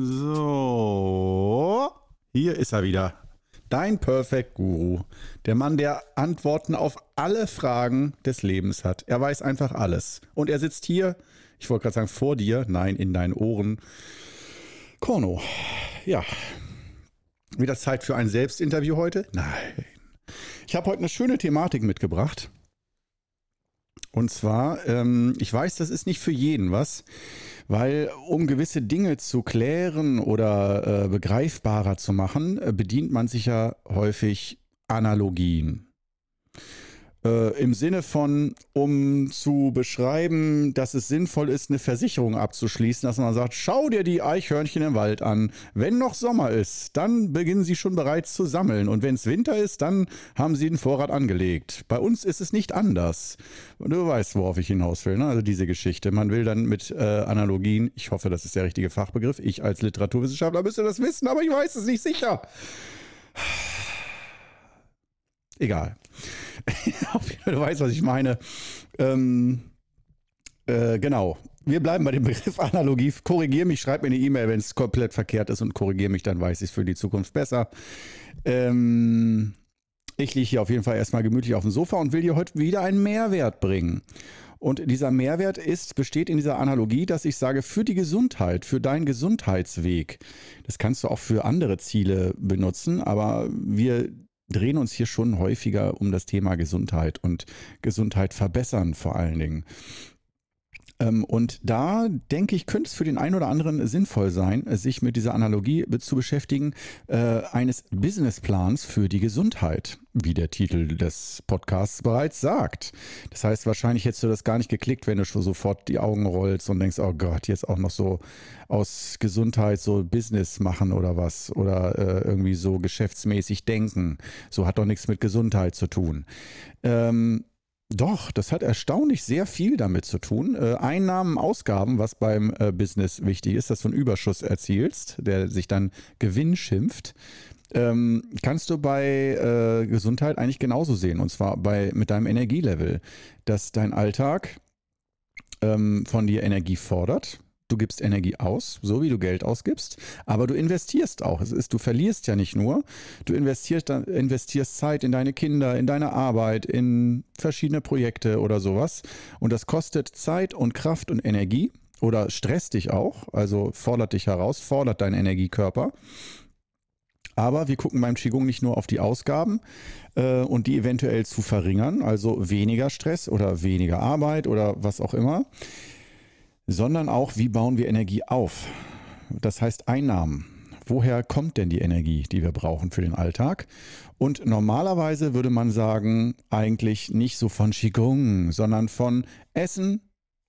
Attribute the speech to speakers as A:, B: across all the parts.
A: So, hier ist er wieder. Dein Perfect Guru. Der Mann, der Antworten auf alle Fragen des Lebens hat. Er weiß einfach alles. Und er sitzt hier, ich wollte gerade sagen vor dir, nein, in deinen Ohren. Korno. Ja. Wieder Zeit für ein Selbstinterview heute? Nein. Ich habe heute eine schöne Thematik mitgebracht. Und zwar, ähm, ich weiß, das ist nicht für jeden was, weil um gewisse Dinge zu klären oder äh, begreifbarer zu machen, äh, bedient man sich ja häufig Analogien. Äh, Im Sinne von, um zu beschreiben, dass es sinnvoll ist, eine Versicherung abzuschließen, dass man sagt, schau dir die Eichhörnchen im Wald an. Wenn noch Sommer ist, dann beginnen sie schon bereits zu sammeln. Und wenn es Winter ist, dann haben sie den Vorrat angelegt. Bei uns ist es nicht anders. Du weißt, worauf ich hinaus will, ne? also diese Geschichte. Man will dann mit äh, Analogien, ich hoffe, das ist der richtige Fachbegriff, ich als Literaturwissenschaftler müsste das wissen, aber ich weiß es nicht sicher. Egal. du weißt, was ich meine. Ähm, äh, genau. Wir bleiben bei dem Begriff Analogie. Korrigiere mich, schreib mir eine E-Mail, wenn es komplett verkehrt ist und korrigiere mich, dann weiß ich es für die Zukunft besser. Ähm, ich liege hier auf jeden Fall erstmal gemütlich auf dem Sofa und will dir heute wieder einen Mehrwert bringen. Und dieser Mehrwert ist, besteht in dieser Analogie, dass ich sage, für die Gesundheit, für deinen Gesundheitsweg. Das kannst du auch für andere Ziele benutzen, aber wir drehen uns hier schon häufiger um das Thema Gesundheit und Gesundheit verbessern vor allen Dingen. Ähm, und da denke ich, könnte es für den einen oder anderen sinnvoll sein, sich mit dieser Analogie zu beschäftigen, äh, eines Businessplans für die Gesundheit, wie der Titel des Podcasts bereits sagt. Das heißt, wahrscheinlich hättest du das gar nicht geklickt, wenn du schon sofort die Augen rollst und denkst, oh Gott, jetzt auch noch so aus Gesundheit so Business machen oder was oder äh, irgendwie so geschäftsmäßig denken. So hat doch nichts mit Gesundheit zu tun. Ähm, doch, das hat erstaunlich sehr viel damit zu tun. Äh, Einnahmen, Ausgaben, was beim äh, Business wichtig ist, dass du einen Überschuss erzielst, der sich dann Gewinn schimpft. Ähm, kannst du bei äh, Gesundheit eigentlich genauso sehen. Und zwar bei, mit deinem Energielevel, dass dein Alltag ähm, von dir Energie fordert du gibst Energie aus, so wie du Geld ausgibst, aber du investierst auch. Es ist, du verlierst ja nicht nur, du investierst, investierst Zeit in deine Kinder, in deine Arbeit, in verschiedene Projekte oder sowas. Und das kostet Zeit und Kraft und Energie oder stresst dich auch, also fordert dich heraus, fordert deinen Energiekörper. Aber wir gucken beim Qigong nicht nur auf die Ausgaben äh, und die eventuell zu verringern, also weniger Stress oder weniger Arbeit oder was auch immer sondern auch, wie bauen wir Energie auf? Das heißt Einnahmen. Woher kommt denn die Energie, die wir brauchen für den Alltag? Und normalerweise würde man sagen, eigentlich nicht so von Qigong, sondern von Essen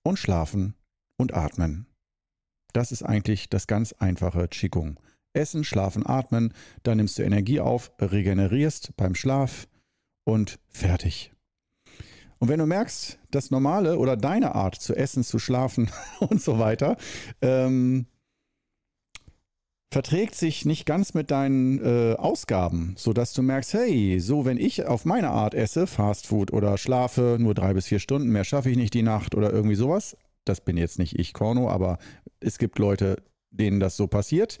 A: und Schlafen und Atmen. Das ist eigentlich das ganz einfache Qigong. Essen, schlafen, atmen, dann nimmst du Energie auf, regenerierst beim Schlaf und fertig. Und wenn du merkst, das Normale oder deine Art zu essen, zu schlafen und so weiter, ähm, verträgt sich nicht ganz mit deinen äh, Ausgaben, sodass du merkst, hey, so wenn ich auf meine Art esse, Fast Food oder schlafe nur drei bis vier Stunden, mehr schaffe ich nicht die Nacht oder irgendwie sowas. Das bin jetzt nicht ich, Korno, aber es gibt Leute, denen das so passiert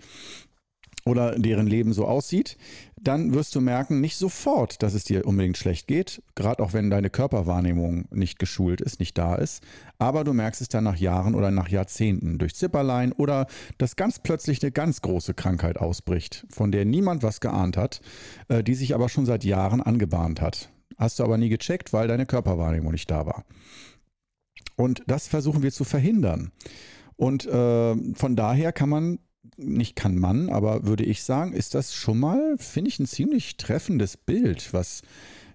A: oder deren Leben so aussieht, dann wirst du merken, nicht sofort, dass es dir unbedingt schlecht geht, gerade auch wenn deine Körperwahrnehmung nicht geschult ist, nicht da ist, aber du merkst es dann nach Jahren oder nach Jahrzehnten durch Zipperlein oder dass ganz plötzlich eine ganz große Krankheit ausbricht, von der niemand was geahnt hat, äh, die sich aber schon seit Jahren angebahnt hat. Hast du aber nie gecheckt, weil deine Körperwahrnehmung nicht da war. Und das versuchen wir zu verhindern. Und äh, von daher kann man nicht kann man, aber würde ich sagen, ist das schon mal, finde ich, ein ziemlich treffendes Bild, was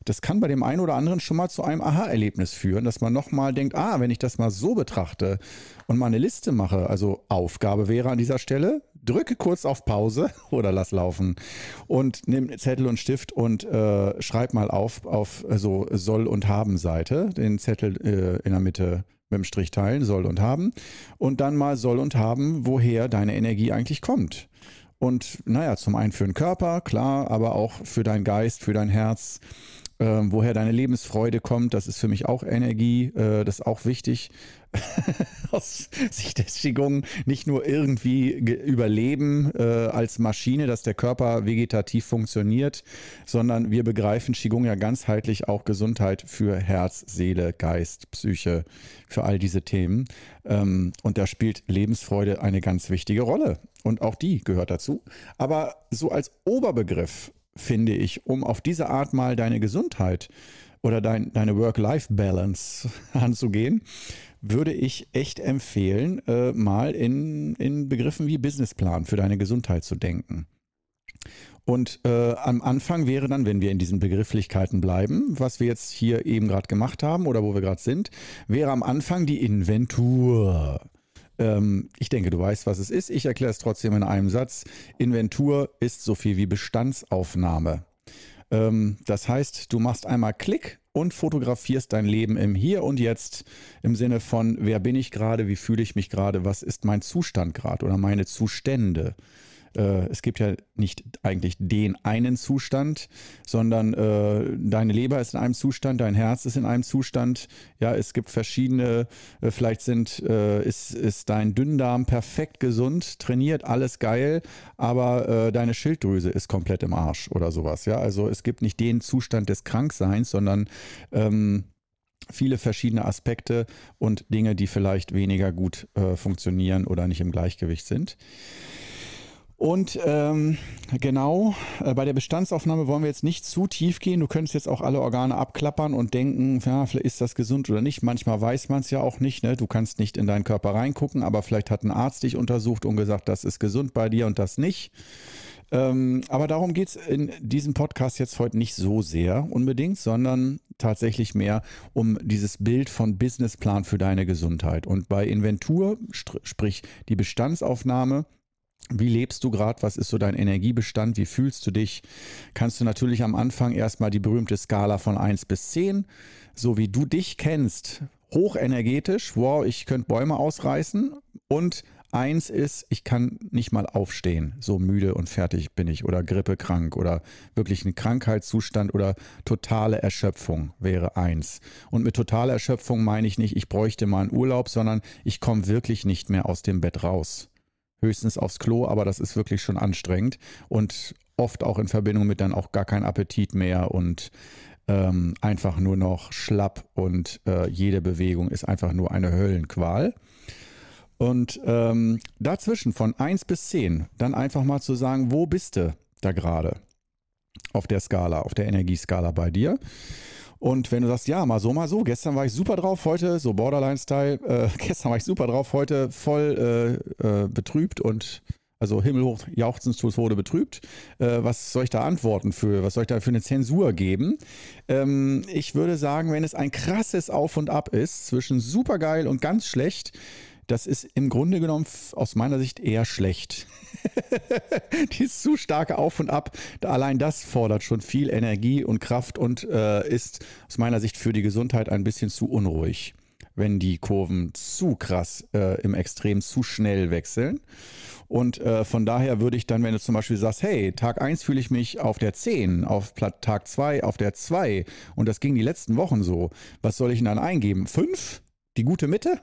A: das kann bei dem einen oder anderen schon mal zu einem Aha-Erlebnis führen, dass man nochmal denkt, ah, wenn ich das mal so betrachte und mal eine Liste mache, also Aufgabe wäre an dieser Stelle, drücke kurz auf Pause oder lass laufen und nimm Zettel und Stift und äh, schreib mal auf auf so Soll- und Haben-Seite, den Zettel äh, in der Mitte mit dem Strich teilen, soll und haben. Und dann mal soll und haben, woher deine Energie eigentlich kommt. Und naja, zum einen für den Körper, klar, aber auch für deinen Geist, für dein Herz, äh, woher deine Lebensfreude kommt, das ist für mich auch Energie, äh, das ist auch wichtig aus Sicht des Qigong. Nicht nur irgendwie überleben äh, als Maschine, dass der Körper vegetativ funktioniert, sondern wir begreifen Qigong ja ganzheitlich auch Gesundheit für Herz, Seele, Geist, Psyche, für all diese Themen. Ähm, und da spielt Lebensfreude eine ganz wichtige Rolle. Und auch die gehört dazu. Aber so als Oberbegriff finde ich, um auf diese Art mal deine Gesundheit oder dein, deine Work-Life-Balance anzugehen, würde ich echt empfehlen, äh, mal in, in Begriffen wie Businessplan für deine Gesundheit zu denken. Und äh, am Anfang wäre dann, wenn wir in diesen Begrifflichkeiten bleiben, was wir jetzt hier eben gerade gemacht haben oder wo wir gerade sind, wäre am Anfang die Inventur. Ähm, ich denke, du weißt, was es ist. Ich erkläre es trotzdem in einem Satz. Inventur ist so viel wie Bestandsaufnahme. Ähm, das heißt, du machst einmal Klick und fotografierst dein Leben im Hier und Jetzt im Sinne von, wer bin ich gerade, wie fühle ich mich gerade, was ist mein Zustand gerade oder meine Zustände äh, es gibt ja nicht eigentlich den einen Zustand, sondern äh, deine Leber ist in einem Zustand, dein Herz ist in einem Zustand. Ja, es gibt verschiedene, äh, vielleicht sind, äh, ist, ist dein Dünndarm perfekt gesund, trainiert, alles geil, aber äh, deine Schilddrüse ist komplett im Arsch oder sowas. Ja, also es gibt nicht den Zustand des Krankseins, sondern ähm, viele verschiedene Aspekte und Dinge, die vielleicht weniger gut äh, funktionieren oder nicht im Gleichgewicht sind. Und ähm, genau, äh, bei der Bestandsaufnahme wollen wir jetzt nicht zu tief gehen. Du könntest jetzt auch alle Organe abklappern und denken, ja, vielleicht ist das gesund oder nicht. Manchmal weiß man es ja auch nicht. Ne? Du kannst nicht in deinen Körper reingucken, aber vielleicht hat ein Arzt dich untersucht und gesagt, das ist gesund bei dir und das nicht. Ähm, aber darum geht es in diesem Podcast jetzt heute nicht so sehr unbedingt, sondern tatsächlich mehr um dieses Bild von Businessplan für deine Gesundheit. Und bei Inventur, sprich die Bestandsaufnahme, wie lebst du gerade? Was ist so dein Energiebestand? Wie fühlst du dich? Kannst du natürlich am Anfang erstmal die berühmte Skala von 1 bis 10, so wie du dich kennst, hochenergetisch, wow, ich könnte Bäume ausreißen und Eins ist, ich kann nicht mal aufstehen, so müde und fertig bin ich oder grippekrank oder wirklich ein Krankheitszustand oder totale Erschöpfung wäre eins. Und mit totaler Erschöpfung meine ich nicht, ich bräuchte mal einen Urlaub, sondern ich komme wirklich nicht mehr aus dem Bett raus höchstens aufs Klo, aber das ist wirklich schon anstrengend und oft auch in Verbindung mit dann auch gar kein Appetit mehr und ähm, einfach nur noch schlapp und äh, jede Bewegung ist einfach nur eine Höllenqual. Und ähm, dazwischen von 1 bis 10 dann einfach mal zu sagen, wo bist du da gerade auf der Skala, auf der Energieskala bei dir? Und wenn du sagst, ja, mal so, mal so, gestern war ich super drauf, heute, so Borderline-Style, äh, gestern war ich super drauf, heute voll äh, äh, betrübt und also himmelhoch jauchzend zu Tode betrübt. Äh, was soll ich da antworten für? Was soll ich da für eine Zensur geben? Ähm, ich würde sagen, wenn es ein krasses Auf und Ab ist zwischen supergeil und ganz schlecht, das ist im Grunde genommen aus meiner Sicht eher schlecht. Dieses zu starke Auf und Ab, allein das fordert schon viel Energie und Kraft und äh, ist aus meiner Sicht für die Gesundheit ein bisschen zu unruhig, wenn die Kurven zu krass äh, im Extrem zu schnell wechseln. Und äh, von daher würde ich dann, wenn du zum Beispiel sagst, hey, Tag 1 fühle ich mich auf der 10, auf Tag 2 auf der 2 und das ging die letzten Wochen so, was soll ich denn dann eingeben? 5? Die gute Mitte?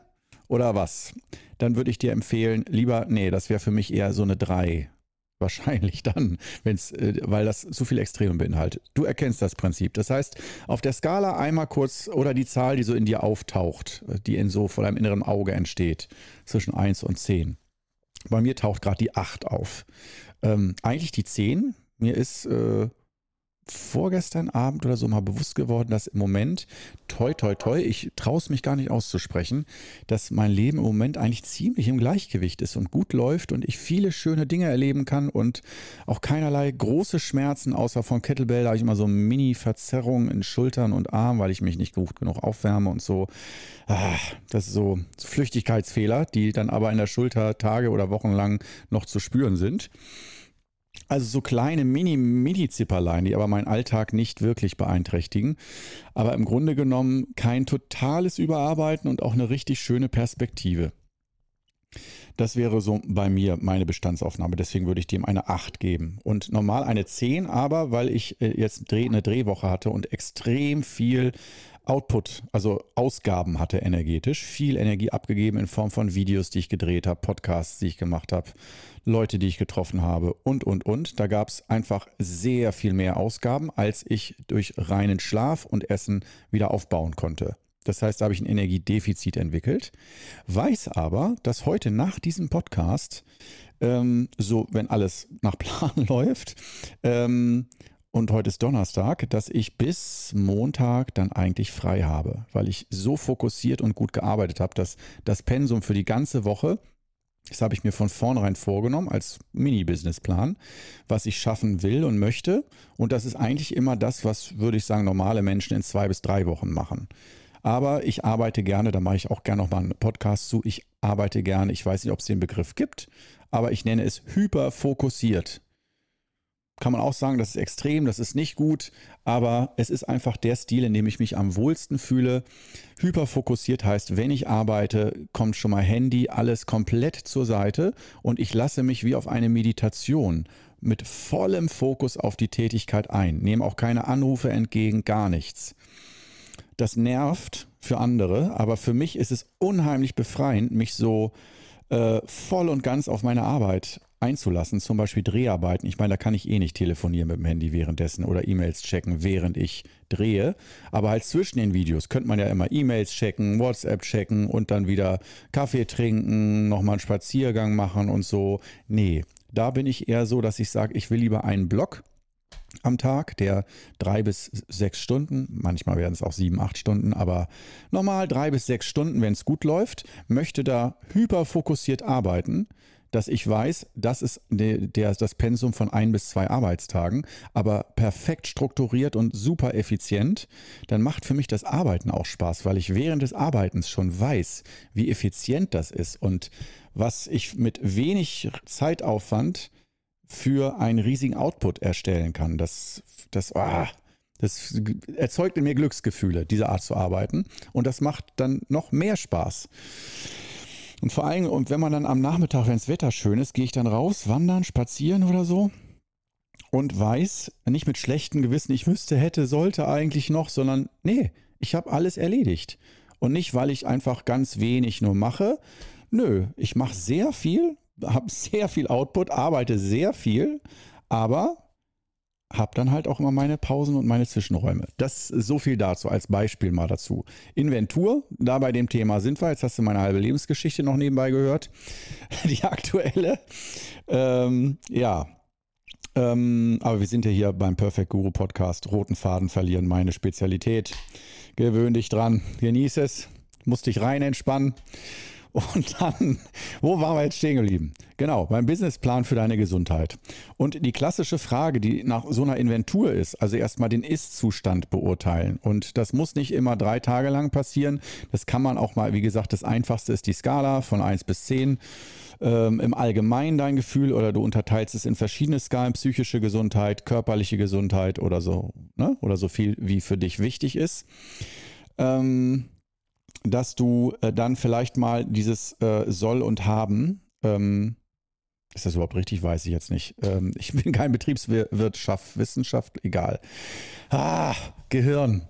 A: Oder was? Dann würde ich dir empfehlen, lieber, nee, das wäre für mich eher so eine 3. Wahrscheinlich dann, wenn's, äh, weil das zu viel Extreme beinhaltet. Du erkennst das Prinzip. Das heißt, auf der Skala einmal kurz oder die Zahl, die so in dir auftaucht, äh, die in so vor deinem inneren Auge entsteht, zwischen 1 und 10. Bei mir taucht gerade die 8 auf. Ähm, eigentlich die 10. Mir ist äh, vorgestern Abend oder so mal bewusst geworden, dass im Moment, toi, toi, toi, ich traue es mich gar nicht auszusprechen, dass mein Leben im Moment eigentlich ziemlich im Gleichgewicht ist und gut läuft und ich viele schöne Dinge erleben kann und auch keinerlei große Schmerzen, außer von Kettlebell, da habe ich immer so Mini-Verzerrungen in Schultern und Armen, weil ich mich nicht gut genug aufwärme und so. Ah, das ist so, so Flüchtigkeitsfehler, die dann aber in der Schulter Tage oder Wochen lang noch zu spüren sind. Also so kleine Mini-Mini-Zipperlein, die aber meinen Alltag nicht wirklich beeinträchtigen. Aber im Grunde genommen kein totales Überarbeiten und auch eine richtig schöne Perspektive. Das wäre so bei mir meine Bestandsaufnahme. Deswegen würde ich dem eine 8 geben. Und normal eine 10, aber weil ich äh, jetzt eine Drehwoche hatte und extrem viel Output, also Ausgaben hatte energetisch, viel Energie abgegeben in Form von Videos, die ich gedreht habe, Podcasts, die ich gemacht habe, Leute, die ich getroffen habe und, und, und. Da gab es einfach sehr viel mehr Ausgaben, als ich durch reinen Schlaf und Essen wieder aufbauen konnte. Das heißt, da habe ich ein Energiedefizit entwickelt, weiß aber, dass heute nach diesem Podcast, ähm, so wenn alles nach Plan läuft, ähm, und heute ist Donnerstag, dass ich bis Montag dann eigentlich frei habe, weil ich so fokussiert und gut gearbeitet habe, dass das Pensum für die ganze Woche, das habe ich mir von vornherein vorgenommen als Mini-Businessplan, was ich schaffen will und möchte. Und das ist eigentlich immer das, was, würde ich sagen, normale Menschen in zwei bis drei Wochen machen. Aber ich arbeite gerne, da mache ich auch gerne nochmal einen Podcast zu. Ich arbeite gerne, ich weiß nicht, ob es den Begriff gibt, aber ich nenne es hyperfokussiert kann man auch sagen, das ist extrem, das ist nicht gut, aber es ist einfach der Stil, in dem ich mich am wohlsten fühle. Hyperfokussiert heißt, wenn ich arbeite, kommt schon mal Handy, alles komplett zur Seite und ich lasse mich wie auf eine Meditation mit vollem Fokus auf die Tätigkeit ein, nehme auch keine Anrufe entgegen, gar nichts. Das nervt für andere, aber für mich ist es unheimlich befreiend, mich so äh, voll und ganz auf meine Arbeit einzulassen, zum Beispiel Dreharbeiten. Ich meine, da kann ich eh nicht telefonieren mit dem Handy währenddessen oder E-Mails checken, während ich drehe. Aber halt zwischen den Videos könnte man ja immer E-Mails checken, WhatsApp checken und dann wieder Kaffee trinken, nochmal einen Spaziergang machen und so. Nee, da bin ich eher so, dass ich sage, ich will lieber einen Block am Tag, der drei bis sechs Stunden, manchmal werden es auch sieben, acht Stunden, aber normal drei bis sechs Stunden, wenn es gut läuft, möchte da hyperfokussiert arbeiten dass ich weiß, das ist der, der, das Pensum von ein bis zwei Arbeitstagen, aber perfekt strukturiert und super effizient, dann macht für mich das Arbeiten auch Spaß, weil ich während des Arbeitens schon weiß, wie effizient das ist und was ich mit wenig Zeitaufwand für einen riesigen Output erstellen kann. Das, das, ah, das erzeugt in mir Glücksgefühle, diese Art zu arbeiten. Und das macht dann noch mehr Spaß. Und vor allem, und wenn man dann am Nachmittag, wenn das Wetter schön ist, gehe ich dann raus, wandern, spazieren oder so und weiß, nicht mit schlechtem Gewissen, ich wüsste, hätte, sollte eigentlich noch, sondern nee, ich habe alles erledigt. Und nicht, weil ich einfach ganz wenig nur mache. Nö, ich mache sehr viel, habe sehr viel Output, arbeite sehr viel, aber habe dann halt auch immer meine Pausen und meine Zwischenräume. Das so viel dazu als Beispiel mal dazu. Inventur, da bei dem Thema sind wir. Jetzt hast du meine halbe Lebensgeschichte noch nebenbei gehört. Die aktuelle. Ähm, ja. Ähm, aber wir sind ja hier beim Perfect Guru Podcast. Roten Faden verlieren, meine Spezialität. Gewöhn dich dran, genieß es, musst dich rein entspannen. Und dann, wo waren wir jetzt stehen geblieben? Genau, beim Businessplan für deine Gesundheit. Und die klassische Frage, die nach so einer Inventur ist, also erstmal den Ist-Zustand beurteilen. Und das muss nicht immer drei Tage lang passieren. Das kann man auch mal, wie gesagt, das einfachste ist die Skala von 1 bis 10 ähm, im Allgemeinen dein Gefühl oder du unterteilst es in verschiedene Skalen, psychische Gesundheit, körperliche Gesundheit oder so, ne? oder so viel, wie für dich wichtig ist. Ähm, dass du äh, dann vielleicht mal dieses äh, soll und haben, ähm, ist das überhaupt richtig? Weiß ich jetzt nicht. Ähm, ich bin kein Betriebswirtschaft, Wissenschaft, egal. Ah, Gehirn.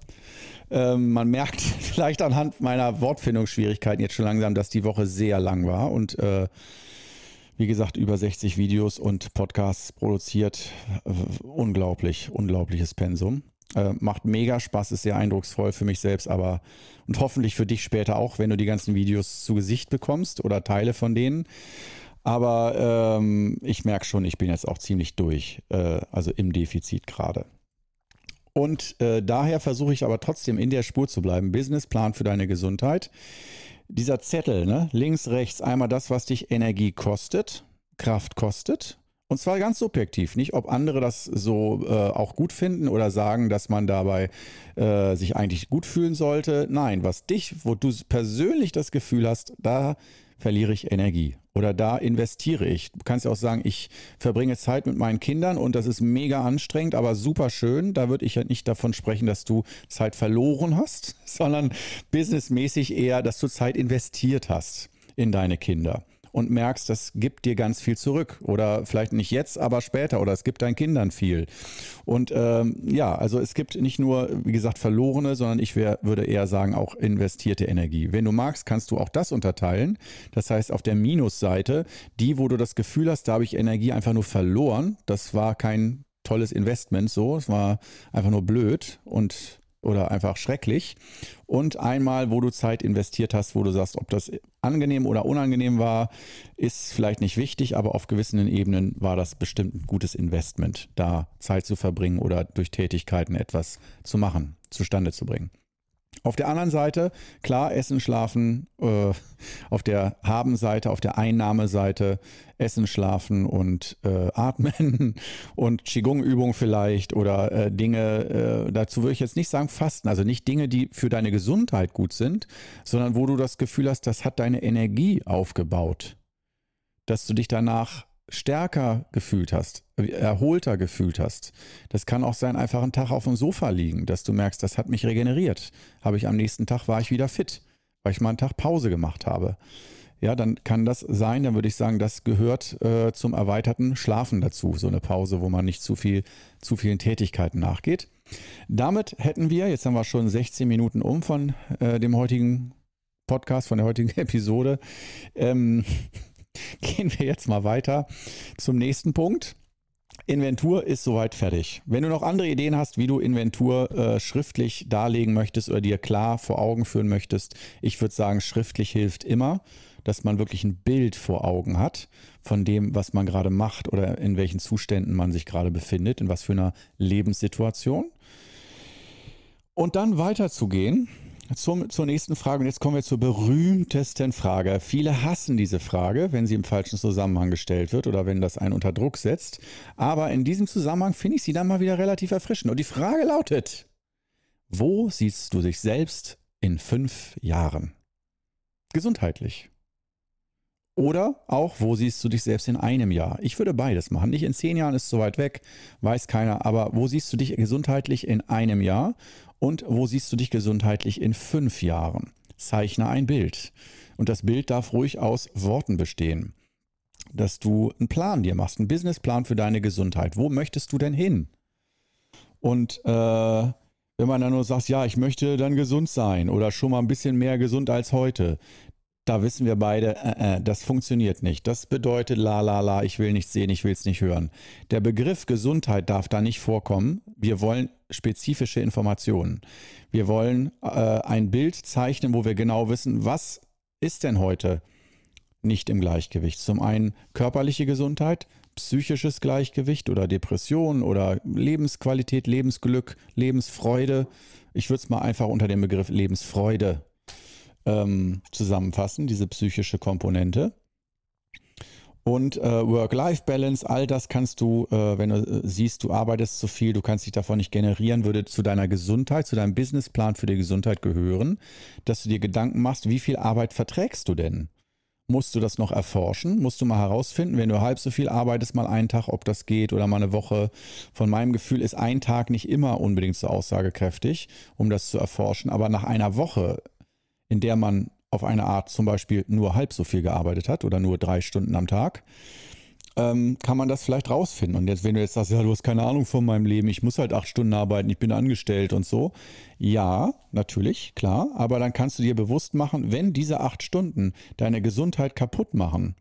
A: Ähm, man merkt vielleicht anhand meiner Wortfindungsschwierigkeiten jetzt schon langsam, dass die Woche sehr lang war und äh, wie gesagt, über 60 Videos und Podcasts produziert. Äh, unglaublich, unglaubliches Pensum. Äh, macht mega Spaß, ist sehr eindrucksvoll für mich selbst, aber und hoffentlich für dich später auch, wenn du die ganzen Videos zu Gesicht bekommst oder Teile von denen. Aber ähm, ich merke schon, ich bin jetzt auch ziemlich durch, äh, also im Defizit gerade. Und äh, daher versuche ich aber trotzdem in der Spur zu bleiben. Businessplan für deine Gesundheit. Dieser Zettel, ne? links, rechts, einmal das, was dich Energie kostet, Kraft kostet und zwar ganz subjektiv, nicht ob andere das so äh, auch gut finden oder sagen, dass man dabei äh, sich eigentlich gut fühlen sollte. Nein, was dich, wo du persönlich das Gefühl hast, da verliere ich Energie oder da investiere ich. Du kannst ja auch sagen, ich verbringe Zeit mit meinen Kindern und das ist mega anstrengend, aber super schön. Da würde ich ja nicht davon sprechen, dass du Zeit verloren hast, sondern businessmäßig eher, dass du Zeit investiert hast in deine Kinder. Und merkst, das gibt dir ganz viel zurück. Oder vielleicht nicht jetzt, aber später. Oder es gibt deinen Kindern viel. Und ähm, ja, also es gibt nicht nur, wie gesagt, verlorene, sondern ich wär, würde eher sagen, auch investierte Energie. Wenn du magst, kannst du auch das unterteilen. Das heißt, auf der Minusseite, die, wo du das Gefühl hast, da habe ich Energie einfach nur verloren. Das war kein tolles Investment so. Es war einfach nur blöd und oder einfach schrecklich. Und einmal, wo du Zeit investiert hast, wo du sagst, ob das angenehm oder unangenehm war, ist vielleicht nicht wichtig, aber auf gewissen Ebenen war das bestimmt ein gutes Investment, da Zeit zu verbringen oder durch Tätigkeiten etwas zu machen, zustande zu bringen. Auf der anderen Seite, klar, Essen, Schlafen, äh, auf der Haben-Seite, auf der Einnahmeseite, Essen, Schlafen und äh, Atmen und Qigong-Übung vielleicht oder äh, Dinge, äh, dazu würde ich jetzt nicht sagen Fasten, also nicht Dinge, die für deine Gesundheit gut sind, sondern wo du das Gefühl hast, das hat deine Energie aufgebaut, dass du dich danach stärker gefühlt hast, erholter gefühlt hast. Das kann auch sein, einfach einen Tag auf dem Sofa liegen, dass du merkst, das hat mich regeneriert. Habe ich am nächsten Tag war ich wieder fit, weil ich mal einen Tag Pause gemacht habe. Ja, dann kann das sein, dann würde ich sagen, das gehört äh, zum erweiterten Schlafen dazu, so eine Pause, wo man nicht zu viel, zu vielen Tätigkeiten nachgeht. Damit hätten wir, jetzt haben wir schon 16 Minuten um von äh, dem heutigen Podcast, von der heutigen Episode. Ähm, Gehen wir jetzt mal weiter zum nächsten Punkt. Inventur ist soweit fertig. Wenn du noch andere Ideen hast, wie du Inventur äh, schriftlich darlegen möchtest oder dir klar vor Augen führen möchtest, ich würde sagen, schriftlich hilft immer, dass man wirklich ein Bild vor Augen hat von dem, was man gerade macht oder in welchen Zuständen man sich gerade befindet, in was für einer Lebenssituation. Und dann weiterzugehen zum, zur nächsten Frage. Und jetzt kommen wir zur berühmtesten Frage. Viele hassen diese Frage, wenn sie im falschen Zusammenhang gestellt wird oder wenn das einen unter Druck setzt. Aber in diesem Zusammenhang finde ich sie dann mal wieder relativ erfrischend. Und die Frage lautet, wo siehst du dich selbst in fünf Jahren? Gesundheitlich. Oder auch, wo siehst du dich selbst in einem Jahr? Ich würde beides machen. Nicht in zehn Jahren ist so weit weg, weiß keiner. Aber wo siehst du dich gesundheitlich in einem Jahr? Und wo siehst du dich gesundheitlich in fünf Jahren? Zeichne ein Bild. Und das Bild darf ruhig aus Worten bestehen. Dass du einen Plan dir machst, einen Businessplan für deine Gesundheit. Wo möchtest du denn hin? Und äh, wenn man dann nur sagt, ja, ich möchte dann gesund sein oder schon mal ein bisschen mehr gesund als heute, da wissen wir beide, äh, äh, das funktioniert nicht. Das bedeutet la la la, ich will nichts sehen, ich will es nicht hören. Der Begriff Gesundheit darf da nicht vorkommen. Wir wollen spezifische Informationen. Wir wollen äh, ein Bild zeichnen, wo wir genau wissen, was ist denn heute nicht im Gleichgewicht. Zum einen körperliche Gesundheit, psychisches Gleichgewicht oder Depression oder Lebensqualität, Lebensglück, Lebensfreude. Ich würde es mal einfach unter dem Begriff Lebensfreude ähm, zusammenfassen, diese psychische Komponente. Und äh, Work-Life-Balance, all das kannst du, äh, wenn du äh, siehst, du arbeitest zu viel, du kannst dich davon nicht generieren, würde zu deiner Gesundheit, zu deinem Businessplan für die Gesundheit gehören, dass du dir Gedanken machst, wie viel Arbeit verträgst du denn? Musst du das noch erforschen? Musst du mal herausfinden, wenn du halb so viel arbeitest, mal einen Tag, ob das geht oder mal eine Woche. Von meinem Gefühl ist ein Tag nicht immer unbedingt so aussagekräftig, um das zu erforschen. Aber nach einer Woche, in der man auf eine Art zum Beispiel nur halb so viel gearbeitet hat oder nur drei Stunden am Tag, ähm, kann man das vielleicht rausfinden. Und jetzt, wenn du jetzt sagst, ja, du hast keine Ahnung von meinem Leben, ich muss halt acht Stunden arbeiten, ich bin angestellt und so. Ja, natürlich, klar, aber dann kannst du dir bewusst machen, wenn diese acht Stunden deine Gesundheit kaputt machen,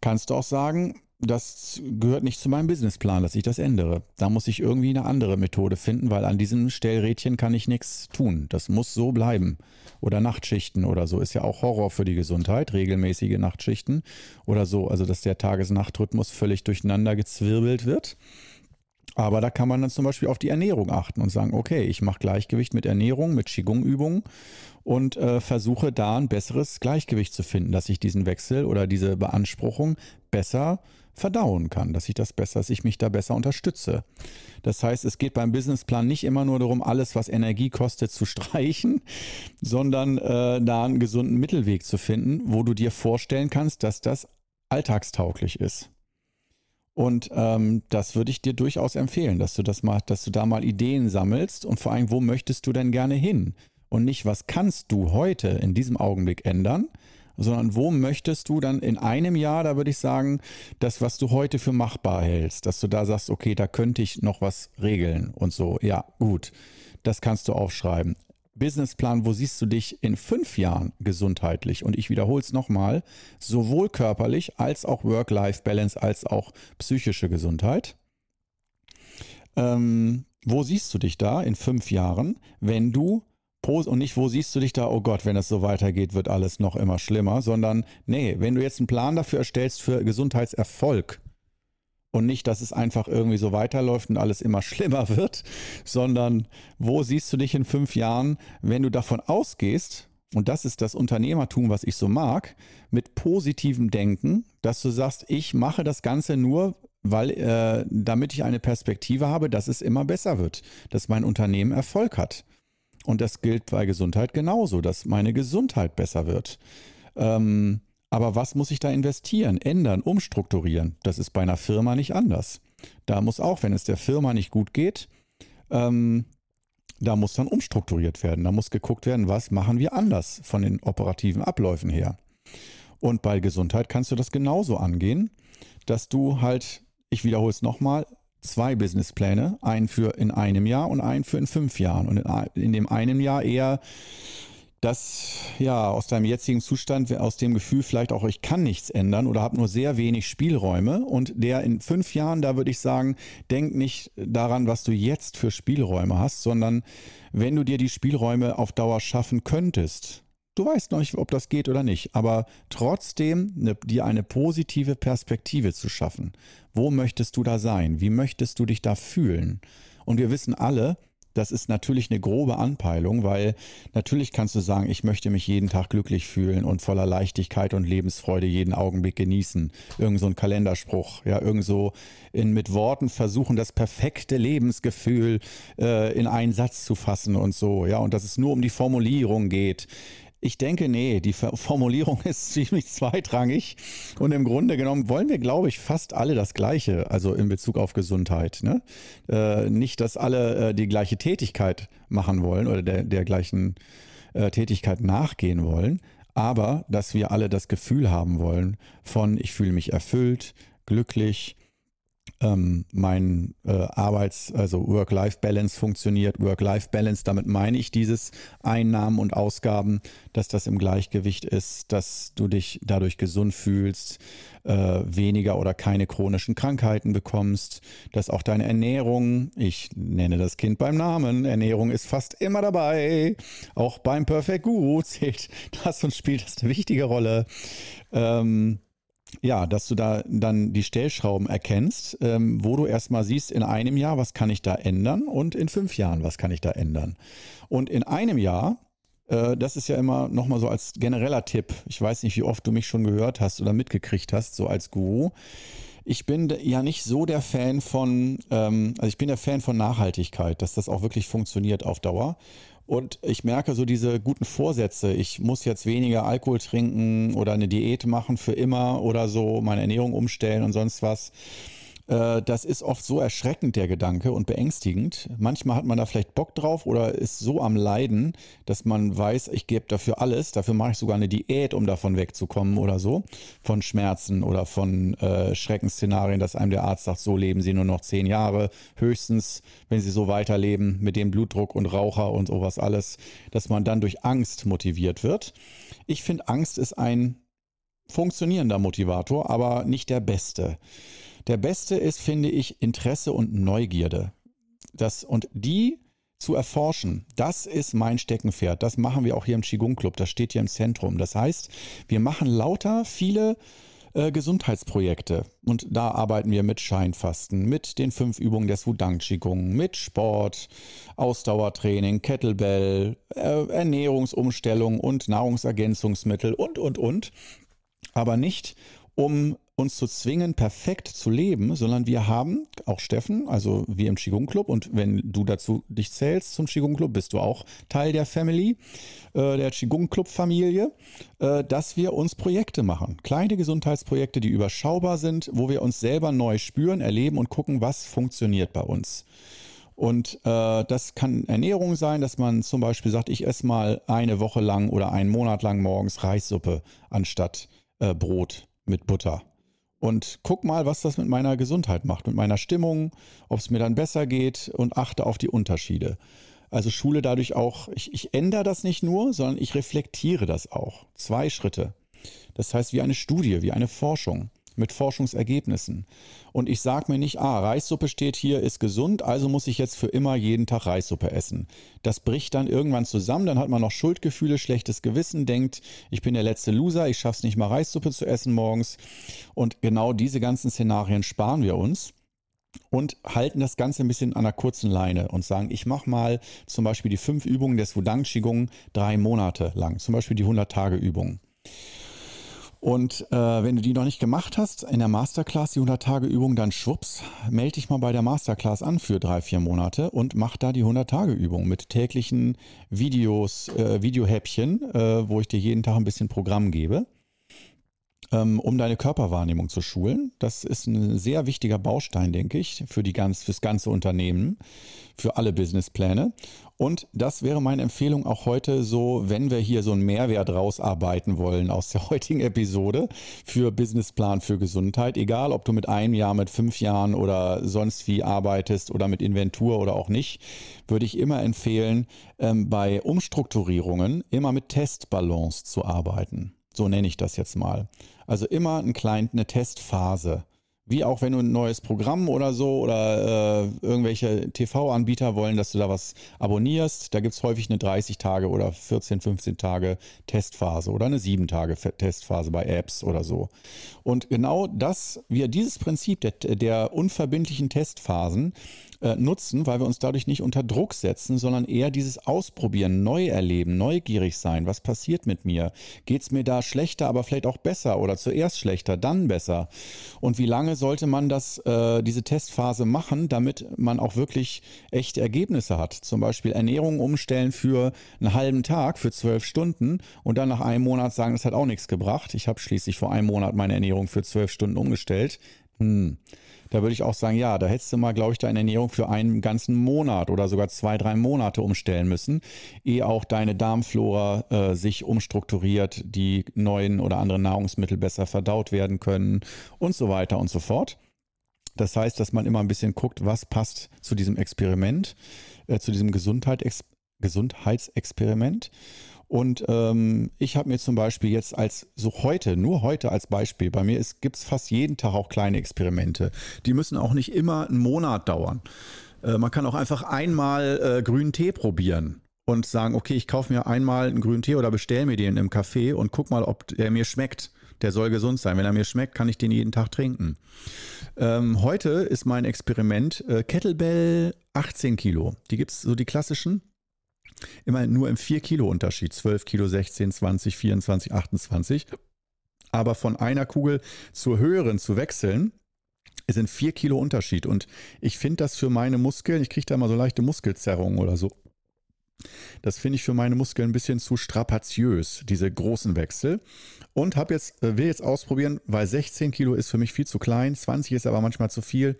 A: kannst du auch sagen, das gehört nicht zu meinem Businessplan, dass ich das ändere. Da muss ich irgendwie eine andere Methode finden, weil an diesem Stellrädchen kann ich nichts tun. Das muss so bleiben. Oder Nachtschichten oder so ist ja auch Horror für die Gesundheit, regelmäßige Nachtschichten oder so. Also dass der Tages-Nacht-Rhythmus völlig durcheinander gezwirbelt wird. Aber da kann man dann zum Beispiel auf die Ernährung achten und sagen, okay, ich mache Gleichgewicht mit Ernährung, mit Qigong-Übungen und äh, versuche da ein besseres Gleichgewicht zu finden, dass ich diesen Wechsel oder diese Beanspruchung besser verdauen kann, dass ich das besser, dass ich mich da besser unterstütze. Das heißt, es geht beim Businessplan nicht immer nur darum, alles, was Energie kostet, zu streichen, sondern äh, da einen gesunden Mittelweg zu finden, wo du dir vorstellen kannst, dass das alltagstauglich ist. Und ähm, das würde ich dir durchaus empfehlen, dass du das mal, dass du da mal Ideen sammelst und vor allem, wo möchtest du denn gerne hin? Und nicht, was kannst du heute in diesem Augenblick ändern, sondern wo möchtest du dann in einem Jahr, da würde ich sagen, das, was du heute für machbar hältst, dass du da sagst, okay, da könnte ich noch was regeln und so. Ja, gut, das kannst du aufschreiben. Businessplan, wo siehst du dich in fünf Jahren gesundheitlich? Und ich wiederhole es nochmal, sowohl körperlich als auch Work-Life-Balance als auch psychische Gesundheit. Ähm, wo siehst du dich da in fünf Jahren, wenn du und nicht, wo siehst du dich da, oh Gott, wenn es so weitergeht, wird alles noch immer schlimmer, sondern nee, wenn du jetzt einen Plan dafür erstellst für Gesundheitserfolg und nicht, dass es einfach irgendwie so weiterläuft und alles immer schlimmer wird, sondern wo siehst du dich in fünf Jahren, wenn du davon ausgehst, und das ist das Unternehmertum, was ich so mag, mit positivem Denken, dass du sagst, ich mache das Ganze nur, weil äh, damit ich eine Perspektive habe, dass es immer besser wird, dass mein Unternehmen Erfolg hat. Und das gilt bei Gesundheit genauso, dass meine Gesundheit besser wird. Ähm, aber was muss ich da investieren, ändern, umstrukturieren? Das ist bei einer Firma nicht anders. Da muss auch, wenn es der Firma nicht gut geht, ähm, da muss dann umstrukturiert werden. Da muss geguckt werden, was machen wir anders von den operativen Abläufen her. Und bei Gesundheit kannst du das genauso angehen, dass du halt, ich wiederhole es nochmal, zwei Businesspläne, einen für in einem Jahr und einen für in fünf Jahren. Und in, in dem einen Jahr eher das, ja, aus deinem jetzigen Zustand, aus dem Gefühl vielleicht auch, ich kann nichts ändern oder habe nur sehr wenig Spielräume. Und der in fünf Jahren, da würde ich sagen, denk nicht daran, was du jetzt für Spielräume hast, sondern wenn du dir die Spielräume auf Dauer schaffen könntest, Du weißt noch nicht, ob das geht oder nicht, aber trotzdem ne, dir eine positive Perspektive zu schaffen. Wo möchtest du da sein? Wie möchtest du dich da fühlen? Und wir wissen alle, das ist natürlich eine grobe Anpeilung, weil natürlich kannst du sagen, ich möchte mich jeden Tag glücklich fühlen und voller Leichtigkeit und Lebensfreude jeden Augenblick genießen. Irgend so ein Kalenderspruch, ja, irgend so in, mit Worten versuchen, das perfekte Lebensgefühl äh, in einen Satz zu fassen und so, ja, und dass es nur um die Formulierung geht. Ich denke, nee, die Formulierung ist ziemlich zweitrangig und im Grunde genommen wollen wir, glaube ich, fast alle das Gleiche, also in Bezug auf Gesundheit. Ne? Äh, nicht, dass alle äh, die gleiche Tätigkeit machen wollen oder der, der gleichen äh, Tätigkeit nachgehen wollen, aber dass wir alle das Gefühl haben wollen von, ich fühle mich erfüllt, glücklich, ähm, mein äh, Arbeits-, also Work-Life-Balance funktioniert. Work-Life-Balance, damit meine ich dieses Einnahmen und Ausgaben, dass das im Gleichgewicht ist, dass du dich dadurch gesund fühlst, äh, weniger oder keine chronischen Krankheiten bekommst, dass auch deine Ernährung, ich nenne das Kind beim Namen, Ernährung ist fast immer dabei, auch beim Perfect Guru zählt das und spielt das eine wichtige Rolle. Ähm, ja, dass du da dann die Stellschrauben erkennst, ähm, wo du erstmal siehst, in einem Jahr, was kann ich da ändern und in fünf Jahren, was kann ich da ändern. Und in einem Jahr, äh, das ist ja immer nochmal so als genereller Tipp, ich weiß nicht, wie oft du mich schon gehört hast oder mitgekriegt hast, so als Guru. Ich bin ja nicht so der Fan von, ähm, also ich bin der Fan von Nachhaltigkeit, dass das auch wirklich funktioniert auf Dauer. Und ich merke so diese guten Vorsätze. Ich muss jetzt weniger Alkohol trinken oder eine Diät machen für immer oder so, meine Ernährung umstellen und sonst was. Äh, das ist oft so erschreckend, der Gedanke, und beängstigend. Manchmal hat man da vielleicht Bock drauf oder ist so am Leiden, dass man weiß, ich gebe dafür alles. Dafür mache ich sogar eine Diät, um davon wegzukommen oder so. Von Schmerzen oder von äh, Schreckensszenarien, dass einem der Arzt sagt, so leben Sie nur noch zehn Jahre. Höchstens, wenn Sie so weiterleben mit dem Blutdruck und Raucher und sowas alles, dass man dann durch Angst motiviert wird. Ich finde, Angst ist ein funktionierender Motivator, aber nicht der beste. Der beste ist, finde ich, Interesse und Neugierde. Das, und die zu erforschen, das ist mein Steckenpferd. Das machen wir auch hier im Qigong Club. Das steht hier im Zentrum. Das heißt, wir machen lauter viele äh, Gesundheitsprojekte. Und da arbeiten wir mit Scheinfasten, mit den fünf Übungen des Wudang Qigong, mit Sport, Ausdauertraining, Kettlebell, äh, Ernährungsumstellung und Nahrungsergänzungsmittel und, und, und. Aber nicht, um uns zu zwingen, perfekt zu leben, sondern wir haben, auch Steffen, also wir im Qigong Club und wenn du dazu dich zählst zum Qigong Club, bist du auch Teil der Family, äh, der Qigong Club Familie, äh, dass wir uns Projekte machen. Kleine Gesundheitsprojekte, die überschaubar sind, wo wir uns selber neu spüren, erleben und gucken, was funktioniert bei uns. Und äh, das kann Ernährung sein, dass man zum Beispiel sagt, ich esse mal eine Woche lang oder einen Monat lang morgens Reissuppe anstatt äh, Brot mit Butter. Und guck mal, was das mit meiner Gesundheit macht, mit meiner Stimmung, ob es mir dann besser geht und achte auf die Unterschiede. Also Schule dadurch auch, ich, ich ändere das nicht nur, sondern ich reflektiere das auch. Zwei Schritte. Das heißt, wie eine Studie, wie eine Forschung mit Forschungsergebnissen. Und ich sage mir nicht, ah, Reissuppe steht hier, ist gesund, also muss ich jetzt für immer jeden Tag Reissuppe essen. Das bricht dann irgendwann zusammen, dann hat man noch Schuldgefühle, schlechtes Gewissen, denkt, ich bin der letzte Loser, ich schaff's nicht mal Reissuppe zu essen morgens. Und genau diese ganzen Szenarien sparen wir uns und halten das Ganze ein bisschen an einer kurzen Leine und sagen, ich mache mal zum Beispiel die fünf Übungen des Wudang Qigong drei Monate lang, zum Beispiel die 100-Tage-Übung. Und äh, wenn du die noch nicht gemacht hast, in der Masterclass, die 100-Tage-Übung, dann schwupps, melde dich mal bei der Masterclass an für drei, vier Monate und mach da die 100-Tage-Übung mit täglichen Videos, äh, Videohäppchen, äh, wo ich dir jeden Tag ein bisschen Programm gebe, um deine Körperwahrnehmung zu schulen. Das ist ein sehr wichtiger Baustein, denke ich, für die ganz, fürs ganze Unternehmen, für alle Businesspläne. Und das wäre meine Empfehlung auch heute so, wenn wir hier so einen Mehrwert rausarbeiten wollen aus der heutigen Episode für Businessplan für Gesundheit. Egal, ob du mit einem Jahr, mit fünf Jahren oder sonst wie arbeitest oder mit Inventur oder auch nicht, würde ich immer empfehlen, ähm, bei Umstrukturierungen immer mit Testbalance zu arbeiten. So nenne ich das jetzt mal. Also immer ein klein, eine Testphase. Wie auch wenn du ein neues Programm oder so oder äh, irgendwelche TV-Anbieter wollen, dass du da was abonnierst. Da gibt es häufig eine 30 Tage oder 14, 15 Tage Testphase oder eine 7 Tage Testphase bei Apps oder so. Und genau das, wir dieses Prinzip der, der unverbindlichen Testphasen äh, nutzen, weil wir uns dadurch nicht unter Druck setzen, sondern eher dieses Ausprobieren, neu erleben, neugierig sein. Was passiert mit mir? Geht es mir da schlechter, aber vielleicht auch besser oder zuerst schlechter, dann besser? Und wie lange sollte man das, äh, diese Testphase machen, damit man auch wirklich echte Ergebnisse hat? Zum Beispiel Ernährung umstellen für einen halben Tag, für zwölf Stunden und dann nach einem Monat sagen, das hat auch nichts gebracht. Ich habe schließlich vor einem Monat meine Ernährung für zwölf Stunden umgestellt. Hm. Da würde ich auch sagen, ja, da hättest du mal, glaube ich, deine Ernährung für einen ganzen Monat oder sogar zwei, drei Monate umstellen müssen, ehe auch deine Darmflora äh, sich umstrukturiert, die neuen oder anderen Nahrungsmittel besser verdaut werden können und so weiter und so fort. Das heißt, dass man immer ein bisschen guckt, was passt zu diesem Experiment, äh, zu diesem Gesundheit Gesundheitsexperiment und ähm, ich habe mir zum Beispiel jetzt als so heute, nur heute als Beispiel, bei mir gibt es fast jeden Tag auch kleine Experimente. Die müssen auch nicht immer einen Monat dauern. Äh, man kann auch einfach einmal äh, grünen Tee probieren und sagen, okay, ich kaufe mir einmal einen grünen Tee oder bestelle mir den im Café und guck mal, ob der mir schmeckt. Der soll gesund sein. Wenn er mir schmeckt, kann ich den jeden Tag trinken. Ähm, heute ist mein Experiment äh, Kettlebell 18 Kilo. Die gibt es so die klassischen immer nur im 4 Kilo Unterschied. 12 Kilo, 16, 20, 24, 28. Aber von einer Kugel zur höheren zu wechseln, ist ein 4 Kilo Unterschied. Und ich finde das für meine Muskeln, ich kriege da mal so leichte Muskelzerrungen oder so. Das finde ich für meine Muskeln ein bisschen zu strapaziös, diese großen Wechsel. Und habe jetzt, äh, will jetzt ausprobieren, weil 16 Kilo ist für mich viel zu klein, 20 ist aber manchmal zu viel.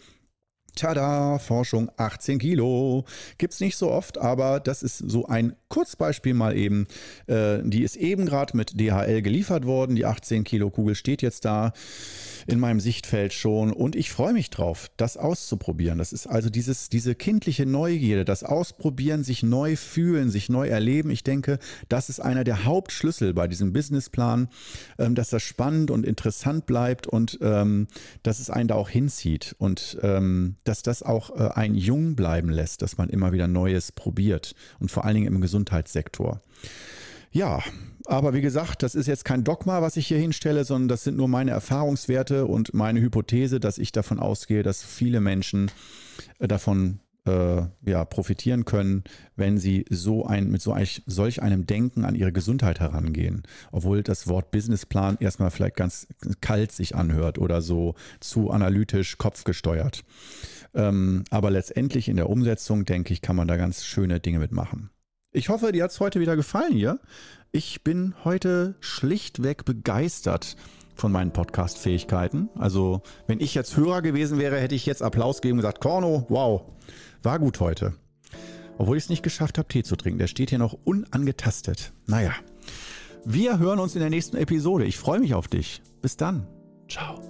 A: Tada, Forschung 18 Kilo. Gibt es nicht so oft, aber das ist so ein Kurzbeispiel mal eben. Äh, die ist eben gerade mit DHL geliefert worden. Die 18 Kilo Kugel steht jetzt da in meinem Sichtfeld schon und ich freue mich drauf, das auszuprobieren. Das ist also dieses, diese kindliche Neugierde, das Ausprobieren, sich neu fühlen, sich neu erleben. Ich denke, das ist einer der Hauptschlüssel bei diesem Businessplan, ähm, dass das spannend und interessant bleibt und ähm, dass es einen da auch hinzieht und ähm, dass das auch äh, einen jung bleiben lässt, dass man immer wieder Neues probiert und vor allen Dingen im Gesundheitssektor. Ja, aber wie gesagt, das ist jetzt kein Dogma, was ich hier hinstelle, sondern das sind nur meine Erfahrungswerte und meine Hypothese, dass ich davon ausgehe, dass viele Menschen äh, davon äh, ja, profitieren können, wenn sie so ein, mit so ein, solch einem Denken an ihre Gesundheit herangehen. Obwohl das Wort Businessplan erstmal vielleicht ganz kalt sich anhört oder so zu analytisch kopfgesteuert. Ähm, aber letztendlich in der Umsetzung, denke ich, kann man da ganz schöne Dinge mitmachen. Ich hoffe, dir hat es heute wieder gefallen hier. Ich bin heute schlichtweg begeistert von meinen Podcast-Fähigkeiten. Also, wenn ich jetzt Hörer gewesen wäre, hätte ich jetzt Applaus gegeben und gesagt, Korno, wow, war gut heute. Obwohl ich es nicht geschafft habe, Tee zu trinken. Der steht hier noch unangetastet. Naja. Wir hören uns in der nächsten Episode. Ich freue mich auf dich. Bis dann. Ciao.